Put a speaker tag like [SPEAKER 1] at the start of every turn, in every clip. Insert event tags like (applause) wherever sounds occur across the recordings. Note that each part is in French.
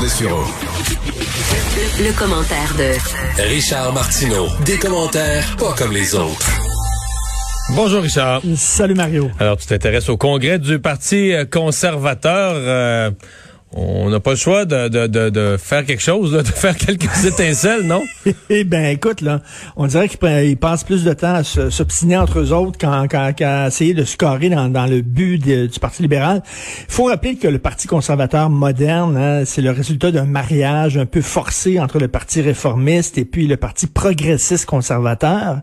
[SPEAKER 1] Le, commentaire de
[SPEAKER 2] Richard Martineau. Des commentaires pas comme les autres.
[SPEAKER 3] Bonjour Richard.
[SPEAKER 4] Salut Mario.
[SPEAKER 3] Alors tu t'intéresses au congrès du Parti conservateur. Euh, on n'a pas le choix de, de, de, de, faire quelque chose, (laughs) de faire quelques (laughs) étincelles, non?
[SPEAKER 4] eh ben, écoute, là, on dirait qu'ils passent plus de temps à s'obstiner entre eux autres qu'à essayer de scorer dans, dans le but du Parti libéral. Il faut rappeler que le Parti conservateur moderne, hein, c'est le résultat d'un mariage un peu forcé entre le Parti réformiste et puis le Parti progressiste conservateur.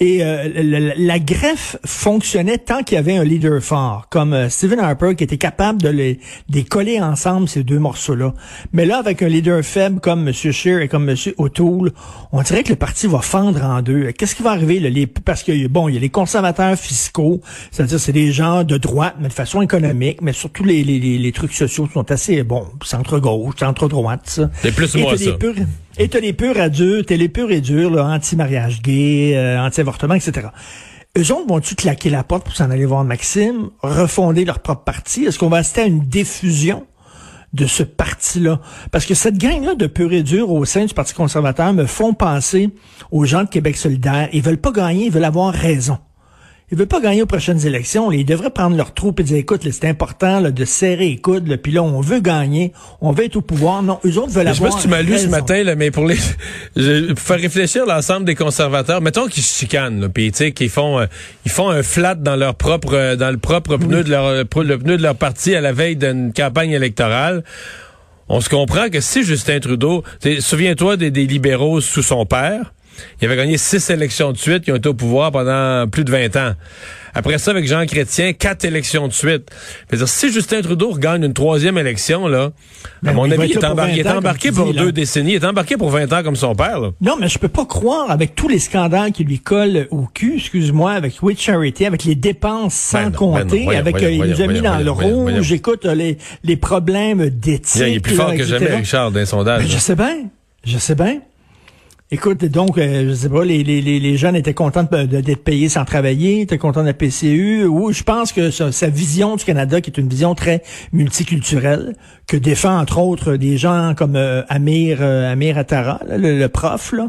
[SPEAKER 4] Et euh, la, greffe fonctionnait tant qu'il y avait un leader fort, comme euh, Stephen Harper, qui était capable de les, de les coller ensemble ces deux morceaux-là. Mais là, avec un leader faible comme M. Scheer et comme M. O'Toole, on dirait que le parti va fendre en deux. Qu'est-ce qui va arriver? Là, les, parce que, bon, il y a les conservateurs fiscaux, c'est-à-dire c'est des gens de droite, mais de façon économique, mais surtout les, les, les trucs sociaux sont assez, bon, centre-gauche, centre-droite, ça.
[SPEAKER 3] C'est plus moi, ça.
[SPEAKER 4] et t'as les purs à dur, t'as les purs et durs, anti-mariage gay, euh, anti-avortement, etc. Eux autres vont-tu claquer la porte pour s'en aller voir Maxime, refonder leur propre parti? Est-ce qu'on va assister à une diffusion? De ce parti-là. Parce que cette gang-là de pur et dur au sein du Parti conservateur me font penser aux gens de Québec solidaire. Ils veulent pas gagner, ils veulent avoir raison. Ils veulent pas gagner aux prochaines élections. Ils devraient prendre leur troupe et dire, écoute, c'est important de serrer les coudes. Puis là, on veut gagner, on veut être au pouvoir. Non, eux autres veulent avoir. Je sais pas
[SPEAKER 3] si tu m'as lu ce matin, là, mais pour les, (laughs) pour faire réfléchir l'ensemble des conservateurs, mettons qu'ils se chicanent, puis tu sais, qu'ils font, euh, ils font un flat dans leur propre, euh, dans le propre pneu de leur, le pneu de leur parti à la veille d'une campagne électorale. On se comprend que si Justin Trudeau, souviens-toi des libéraux sous son père, il avait gagné six élections de suite, qui ont été au pouvoir pendant plus de 20 ans. Après ça, avec Jean Chrétien, quatre élections de suite. Dire, si Justin Trudeau regagne une troisième élection, là, à ben mon avis, il est, embarqué, pour deux décennies. Il est embarqué pour 20 ans comme son père.
[SPEAKER 4] Non, mais je peux pas croire, avec tous les scandales qui lui collent au cul, excuse-moi, avec We Charity, avec les dépenses sans ben compter, ben avec euh, il nous a mis dans le rouge, j'écoute euh, les, les problèmes d'éthique.
[SPEAKER 3] Il est plus fort que jamais, Richard, d'un sondage.
[SPEAKER 4] je sais bien, je sais bien. Écoute, donc, euh, je sais pas, les, les, les jeunes étaient contents d'être payés sans travailler, étaient contents de la PCU. Ou je pense que sa, vision du Canada, qui est une vision très multiculturelle, que défend entre autres des gens comme euh, Amir euh, Amir Attara, le, prof, là,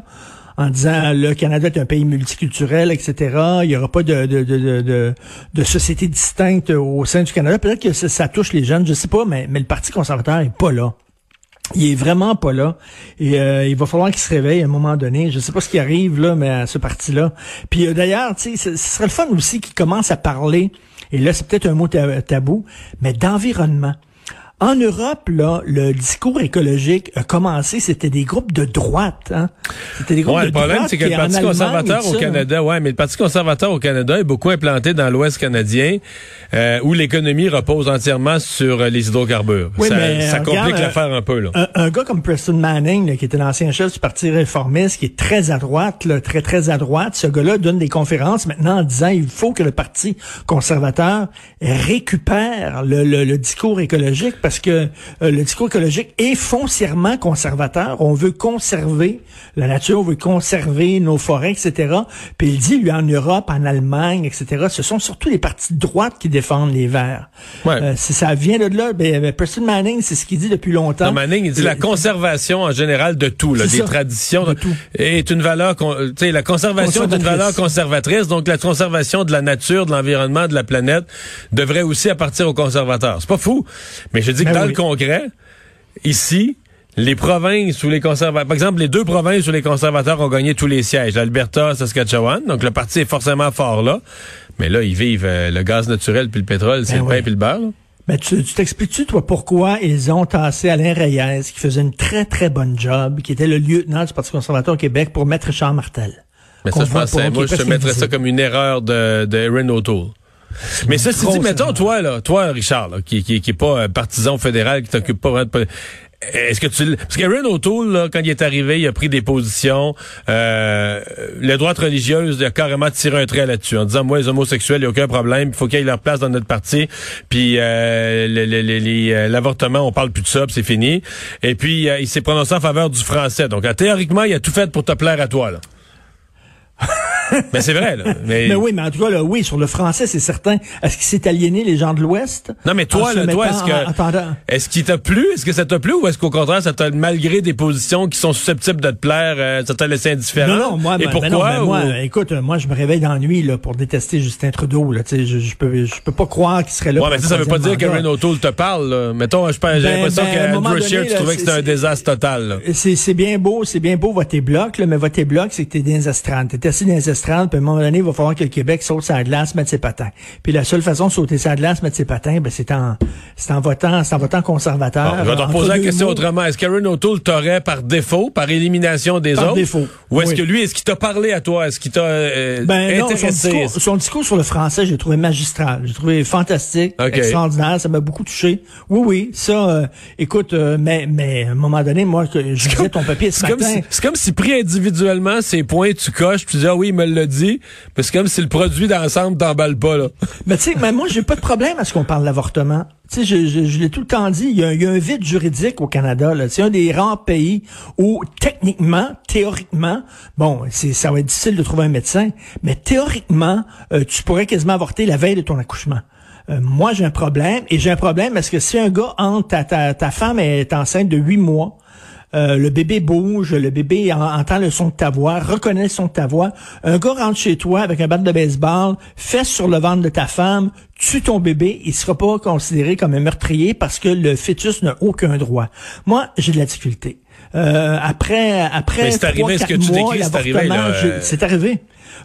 [SPEAKER 4] en disant le Canada est un pays multiculturel, etc. Il n'y aura pas de, de, de, de, de société distincte au sein du Canada. Peut-être que ça, ça, touche les jeunes, je sais pas, mais, mais le Parti conservateur est pas là. Il est vraiment pas là. Et euh, il va falloir qu'il se réveille à un moment donné. Je sais pas ce qui arrive là, mais à ce parti-là. Puis euh, d'ailleurs, tu ce serait le fun aussi qu'il commence à parler. Et là, c'est peut-être un mot tabou, mais d'environnement. En Europe, là, le discours écologique a commencé, c'était des groupes de droite. Hein?
[SPEAKER 3] C'était des groupes de droite. Le problème, c'est que le Parti conservateur au Canada, ouais, mais le Parti conservateur au Canada est beaucoup implanté dans l'Ouest canadien, euh, où l'économie repose entièrement sur euh, les hydrocarbures. Oui, ça, mais, ça complique l'affaire un peu. Là.
[SPEAKER 4] Un, gars comme Preston Manning, qui était l'ancien chef du Parti réformiste, qui est très à droite, là, très très à droite, ce gars-là donne des conférences maintenant en disant il faut que le Parti conservateur récupère le, le, le discours écologique parce que euh, le discours écologique est foncièrement conservateur. On veut conserver la nature, on veut conserver nos forêts, etc. Puis il dit, lui, en Europe, en Allemagne, etc., ce sont surtout les partis de droite qui défendent les Verts. Ouais. Euh, ça vient de là. Ben, Preston Manning, c'est ce qu'il dit depuis longtemps. Non,
[SPEAKER 3] Manning, il dit la conservation en général de tout, là, des traditions, de tout. est une valeur, tu sais, la conservation est une valeur conservatrice, donc la conservation de la nature, de l'environnement, de la planète devrait aussi appartenir aux conservateurs. C'est pas fou, mais je dis que ben dans le Congrès, ici, les provinces où les conservateurs, par exemple, les deux provinces où les conservateurs ont gagné tous les sièges, l'Alberta, Saskatchewan, donc le parti est forcément fort là, mais là, ils vivent euh, le gaz naturel puis le pétrole, c'est ben le pain puis le beurre.
[SPEAKER 4] Mais tu t'expliques-tu, toi, pourquoi ils ont tassé Alain Reyes, qui faisait une très, très bonne job, qui était le lieutenant du Parti conservateur au Québec, pour mettre Richard Martel?
[SPEAKER 3] Mais ça, je pensais, moi, je mettrais ça comme une erreur de, de Erin O'Toole. Mais ça, c'est dit, mettons, toi, là, toi, Richard, qui, qui, qui est pas partisan fédéral, qui t'occupe pas vraiment de est-ce que tu... Parce qu'Aaron O'Toole, là, quand il est arrivé, il a pris des positions. Euh, les droites religieuses, il a carrément tiré un trait là-dessus en disant, moi, les homosexuels, il n'y a aucun problème. Il faut qu'ils aient leur place dans notre parti. Puis euh, euh, l'avortement, on parle plus de ça, c'est fini. Et puis, il s'est prononcé en faveur du français. Donc, théoriquement, il a tout fait pour te plaire à toi. Là (laughs) mais c'est vrai, là. (laughs)
[SPEAKER 4] Mais... oui, mais en tout cas, là, oui, sur le français, c'est certain. Est-ce qu'il s'est aliéné les gens de l'Ouest?
[SPEAKER 3] Non, mais toi, là, toi, est-ce que, est-ce qu'il t'a plu? Est-ce que ça t'a plu ou est-ce qu'au contraire, ça t'a, malgré des positions qui sont susceptibles de te plaire, euh, ça t'a laissé indifférent?
[SPEAKER 4] Non, non, moi, Et pourquoi? Non, moi, écoute, moi, je me réveille dans la nuit, là, pour détester Justin Trudeau, là. Tu sais, je, je, peux, je peux pas croire qu'il serait là.
[SPEAKER 3] Ouais, mais ça, ça veut pas dire que Ren O'Toole te parle, là. Mettons, j'ai ben, l'impression ben, qu'Andrew Scheer, tu trouvais que c'était un désastre total,
[SPEAKER 4] C'est bien beau, c'est bien beau voter bloc, là, mais voter bloc, c'est que t'es. T'es assis dans les puis à un moment donné, il va falloir que le Québec saute sa glace, mette ses patins. Puis la seule façon de sauter sa glace, mettre ses patins, ben, c'est en, c'est en votant, c'est en votant conservateur.
[SPEAKER 3] je vais te poser la question autrement. Est-ce qu'Aaron O'Toole t'aurait par défaut, par élimination des
[SPEAKER 4] par
[SPEAKER 3] autres?
[SPEAKER 4] défaut.
[SPEAKER 3] Ou est-ce que lui, est-ce qu'il t'a parlé à toi? Est-ce qu'il t'a, euh,
[SPEAKER 4] ben, non, son discours, son discours, sur le français, j'ai trouvé magistral. J'ai trouvé fantastique, extraordinaire. Ça m'a beaucoup touché. Oui, oui. Ça, euh, écoute, euh, mais, mais, à un moment donné, moi, je disais ton papier ce matin.
[SPEAKER 3] C'est comme si pris individuellement, ces points, tu coches, tu dis, ah oui, il me l'a dit. Parce que comme si le produit d'ensemble t'emballe pas, là. (laughs)
[SPEAKER 4] Mais tu sais, mais moi, j'ai pas de problème à ce qu'on parle d'avortement. Tu sais, je, je, l'ai tout le temps dit, il y, a, il y a un vide juridique au Canada. C'est un des rares pays où, techniquement, théoriquement, bon, c'est ça va être difficile de trouver un médecin, mais théoriquement, euh, tu pourrais quasiment avorter la veille de ton accouchement. Euh, moi, j'ai un problème, et j'ai un problème parce que si un gars entre ta, ta, ta femme est enceinte de huit mois, euh, le bébé bouge, le bébé entend le son de ta voix, reconnaît le son de ta voix. Un gars rentre chez toi avec un bat de baseball, fesse sur le ventre de ta femme, tue ton bébé, il sera pas considéré comme un meurtrier parce que le fœtus n'a aucun droit. Moi, j'ai de la difficulté. Euh, après, après,
[SPEAKER 3] c'est arrivé ce que tu décris, c'est arrivé.
[SPEAKER 4] C'est arrivé.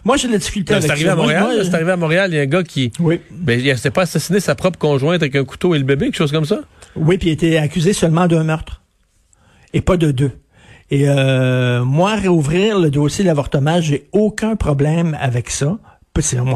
[SPEAKER 4] Moi, j'ai de la difficulté avec
[SPEAKER 3] C'est arrivé à Montréal. C'est arrivé à Montréal. Il y a un gars qui,
[SPEAKER 4] oui.
[SPEAKER 3] ben, il s'est pas assassiné sa propre conjointe avec un couteau et le bébé, quelque chose comme ça?
[SPEAKER 4] Oui, puis il était accusé seulement d'un meurtre et pas de deux. Et euh, moi, réouvrir le dossier de l'avortement, j'ai aucun problème avec ça.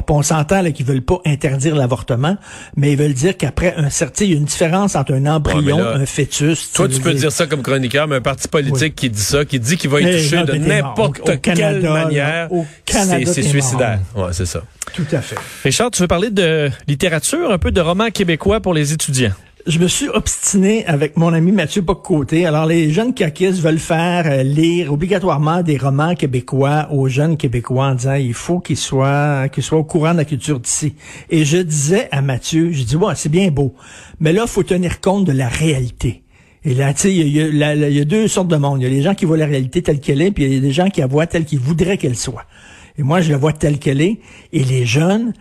[SPEAKER 4] On s'entend qu'ils veulent pas interdire l'avortement, mais ils veulent dire qu'après un certain, il y a une différence entre un embryon, un fœtus.
[SPEAKER 3] Toi, tu peux dire... ça comme chroniqueur, mais un parti politique qui dit ça, qui dit qu'il va être touché de n'importe quelle manière, c'est suicidaire. Ouais, c'est ça.
[SPEAKER 4] Tout à fait.
[SPEAKER 5] Richard, tu veux parler de littérature, un peu de romans québécois pour les étudiants?
[SPEAKER 4] Je me suis obstiné avec mon ami Mathieu Boccoté. Alors, les jeunes caquistes veulent faire euh, lire obligatoirement des romans québécois aux jeunes québécois en disant il faut qu'ils soient, qu'ils soient au courant de la culture d'ici. Et je disais à Mathieu, je dis, ouais, c'est bien beau, mais là, faut tenir compte de la réalité. Et là, tu sais, il y, y, a deux sortes de monde. Il y a les gens qui voient la réalité telle qu'elle est, puis il y a des gens qui la voient telle qu'ils voudraient qu'elle soit. Et moi, je la vois telle qu'elle est. Et les jeunes,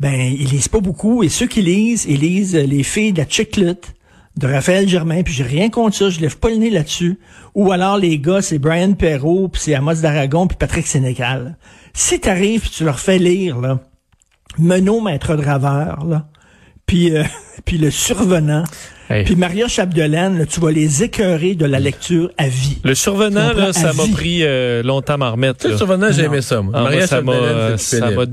[SPEAKER 4] ben, ils lisent pas beaucoup. Et ceux qui lisent, ils lisent Les filles de la Chiclette de Raphaël Germain, puis j'ai rien contre ça, je lève pas le nez là-dessus. Ou alors les gars, c'est Brian Perrault, puis c'est Amos d'Aragon, puis Patrick Sénégal. Si t'arrives, tu leur fais lire, là, Menot, maître draveur, là, puis, euh, (laughs) puis le survenant, Puis Maria Chapdelaine, tu vas les écœurer de la lecture à vie.
[SPEAKER 5] Le survenant, là, ça m'a pris euh, longtemps à remettre.
[SPEAKER 3] Le survenant, j'ai aimé ça.
[SPEAKER 5] Ah, Maria Chapdelaine, ça m'a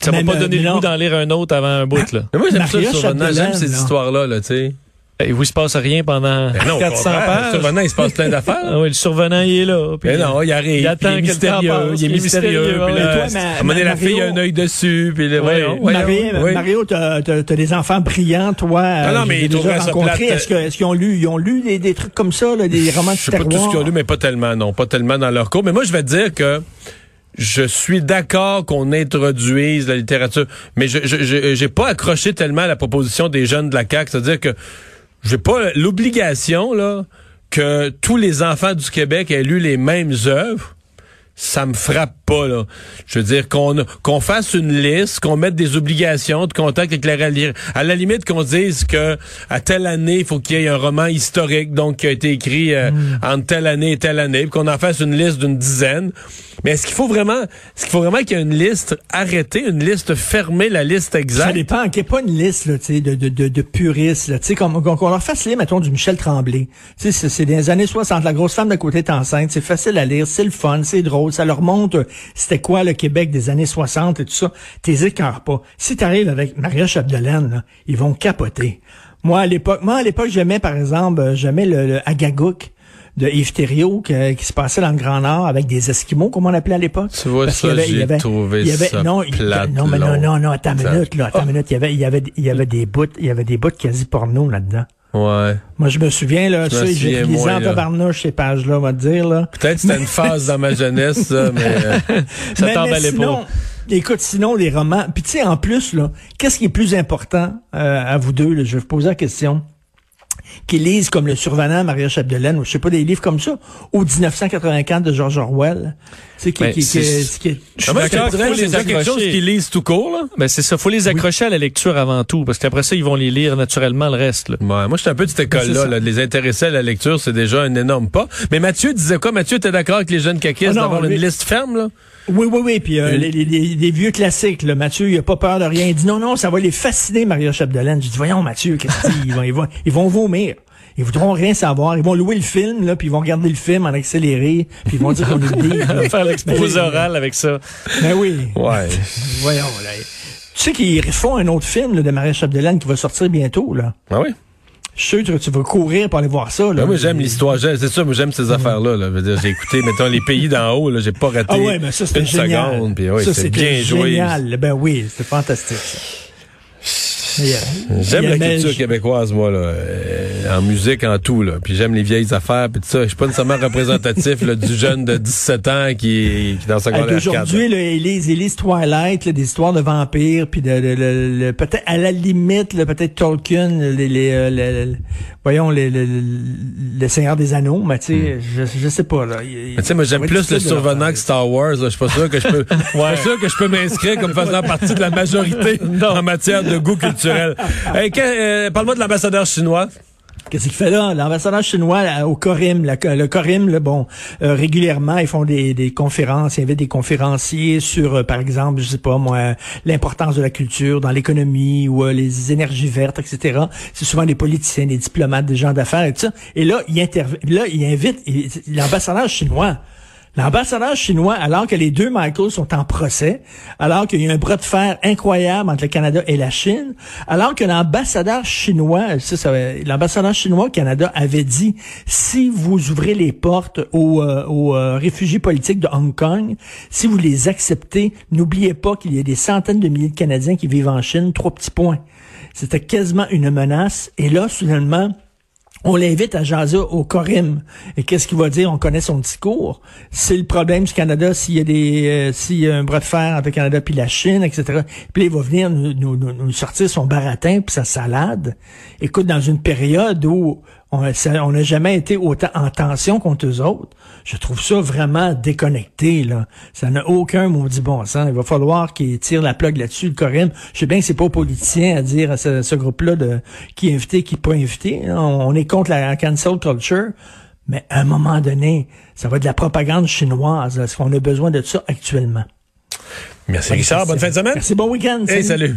[SPEAKER 5] ça m'a pas donné le goût d'en lire un autre avant un bout, là.
[SPEAKER 3] Mais moi, j'aime ça, Survenant. J'aime ces histoires-là, là, tu sais.
[SPEAKER 5] Et vous, il se passe rien pendant 400 ben pages.
[SPEAKER 3] Le survenant, il se passe plein d'affaires. (laughs)
[SPEAKER 5] ah oui, le survenant, il est là.
[SPEAKER 3] Puis, mais non, il arrive. Il attend il est mystérieux. il est mystérieux. Puis là, toi, à un moment la fille a un œil dessus. Puis là,
[SPEAKER 4] voyons, Mario, Mario t'as, t'as, des enfants brillants, toi. Non, non, mais ils déjà rencontrés. Est-ce, que, est-ce qu'ils ont lu, ils ont lu des, des trucs comme ça, là, des romans de Je sais pas
[SPEAKER 3] tout ce qu'ils ont lu, mais pas tellement, non. Pas tellement dans leur cours. Mais moi, je vais te dire que je suis d'accord qu'on introduise la littérature, mais je j'ai pas accroché tellement à la proposition des jeunes de la CAQ, c'est-à-dire que j'ai pas l'obligation là que tous les enfants du Québec aient lu les mêmes œuvres ça me frappe pas là. Je veux dire qu'on qu'on fasse une liste, qu'on mette des obligations de contact avec la. À la limite qu'on dise que à telle année, il faut qu'il y ait un roman historique donc qui a été écrit euh, mm. entre telle année et telle année, qu'on en fasse une liste d'une dizaine. Mais est-ce qu'il faut vraiment est-ce qu'il faut vraiment qu'il y ait une liste arrêtée, une liste fermée, la liste exacte?
[SPEAKER 4] Ça dépend, qu'il n'y ait pas une liste là, de, de, de, de puristes, là, qu'on qu'on leur fasse lire mettons du Michel Tremblay. Tu sais c'est des années 60, la grosse femme d'à côté est enceinte, c'est facile à lire, c'est le fun, c'est drôle ça leur montre c'était quoi le Québec des années 60 et tout ça. T'es écœurs pas. Si t'arrives avec Maria Chapdelaine, ils vont capoter. Moi, à l'époque, moi, à l'époque, j'aimais, par exemple, euh, j'aimais le, le Agagouk de Yves Thériault qui, se passait dans le Grand Nord avec des Esquimaux, comme on appelait à l'époque.
[SPEAKER 3] Tu vois, ça, j'ai trouvé il y avait, ça
[SPEAKER 4] non,
[SPEAKER 3] plate,
[SPEAKER 4] non, mais non, non, non, attends une minute, là, attends une minute. Il y avait, il y avait, il y avait des bouts, il y avait des bouts quasi porno là-dedans.
[SPEAKER 3] Ouais.
[SPEAKER 4] Moi, je me souviens, là, ça, j'ai lisé en tabarnouche ces pages-là, on va te dire, là.
[SPEAKER 3] Peut-être c'était une phase dans ma jeunesse, ça, mais euh, ça t'emballait pas.
[SPEAKER 4] Écoute, sinon, les romans. Puis tu sais, en plus, là, qu'est-ce qui est plus important euh, à vous deux? Là, je vais vous poser la question qui lisent comme Le Survenant, Maria Chapdelaine, ou je sais pas, des livres comme ça, ou 1984 de George Orwell. C'est qui, qui, qui, qui,
[SPEAKER 3] Je suis d'accord faut les quelque chose qu'ils lisent tout court, là.
[SPEAKER 5] Ben, c'est ça. Faut les accrocher à la lecture avant tout, parce qu'après ça, ils vont les lire naturellement le reste, là.
[SPEAKER 3] moi, je suis un peu de cette ben, école-là, là. Les intéresser à la lecture, c'est déjà un énorme pas. Mais Mathieu disait quoi? Mathieu, t'es d'accord avec les jeunes caquistes ah d'avoir une liste ferme, là?
[SPEAKER 4] Oui, oui, oui. Puis euh, les, les, les, vieux classiques, là, Mathieu, il a pas peur de rien. Il dit non, non, ça va les fasciner, Maria Chapdelaine. Je dis, voyons, Mathieu, qu'est-ce qu'ils vont, ils vont, ils vont vomir. Ils voudront rien savoir. Ils vont louer le film, là, puis ils vont regarder le film en accéléré, puis ils vont dire qu'on est
[SPEAKER 5] des (laughs) Faire l'exposé oral avec ça.
[SPEAKER 4] Ben oui.
[SPEAKER 3] Ouais.
[SPEAKER 4] Voyons, là. Tu sais qu'ils font un autre film là, de Maria Chapdelaine qui va sortir bientôt, là.
[SPEAKER 3] Ah oui?
[SPEAKER 4] Je suis sûr que tu vas courir pour aller voir ça. Là.
[SPEAKER 3] Ben moi, j'aime l'histoire. C'est ça, moi, j'aime ces affaires-là. Là. J'ai écouté, mettons, les pays d'en haut. Là, j'ai pas raté ah ouais, ben ça, une génial. seconde. Puis, ouais, c'est bien joué.
[SPEAKER 4] génial. Ben oui, c'est fantastique.
[SPEAKER 3] J'aime la culture québécoise, moi, là, euh, en musique, en tout. Là. Puis j'aime les vieilles affaires, puis tout ça. Je suis pas nécessairement représentatif là, du jeune de 17 ans qui, qui est dans sa
[SPEAKER 4] secondaire Aujourd'hui, Elise, Elise Twilight, là, des histoires de vampires, puis de, de, peut-être à la limite, peut-être Tolkien, les, les, euh, voyons, les, le Seigneur des Anneaux, mais tu sais, hmm. je, je sais pas. Là.
[SPEAKER 3] tu sais, moi j'aime plus le survenant que Star Wars. Je suis pas sûr que je peux, ouais. sûr que je peux m'inscrire comme faisant partie de la majorité (laughs) en matière de goût culturel. (laughs) Euh, parle-moi de l'ambassadeur chinois.
[SPEAKER 4] Qu'est-ce qu'il fait là? L'ambassadeur chinois au Corim, le Corim, le, bon, euh, régulièrement, ils font des, des conférences, il y avait des conférenciers sur, euh, par exemple, je sais pas moi, l'importance de la culture dans l'économie ou les énergies vertes, etc. C'est souvent des politiciens, des diplomates, des gens d'affaires et tout ça. Et là, il intervient, là, il invite l'ambassadeur chinois. L'ambassadeur chinois, alors que les deux Michael sont en procès, alors qu'il y a un bras de fer incroyable entre le Canada et la Chine, alors que l'ambassadeur chinois, l'ambassadeur chinois au Canada avait dit, si vous ouvrez les portes aux, euh, euh, réfugiés politiques de Hong Kong, si vous les acceptez, n'oubliez pas qu'il y a des centaines de milliers de Canadiens qui vivent en Chine, trois petits points. C'était quasiment une menace. Et là, soudainement, on l'invite à jaser au Corim. Et qu'est-ce qu'il va dire? On connaît son discours. C'est le problème du Canada s'il y a des euh, s'il y a un bras de fer entre le Canada puis la Chine, etc. Puis il va venir nous, nous, nous sortir son baratin puis sa salade. Écoute, dans une période où on n'a jamais été autant en tension contre eux autres. Je trouve ça vraiment déconnecté. Là. Ça n'a aucun maudit bon sens. Il va falloir qu'ils tirent la plug là-dessus, le Corinne. Je sais bien que c'est pas aux politiciens à dire à ce, groupe-là de qui est invité, qui n'est pas invité. On, est contre la cancel culture. Mais à un moment donné, ça va être de la propagande chinoise. Est-ce qu'on a besoin de ça actuellement?
[SPEAKER 3] Merci Richard. Bonne fin de semaine.
[SPEAKER 4] Merci. Bon week-end.
[SPEAKER 3] salut.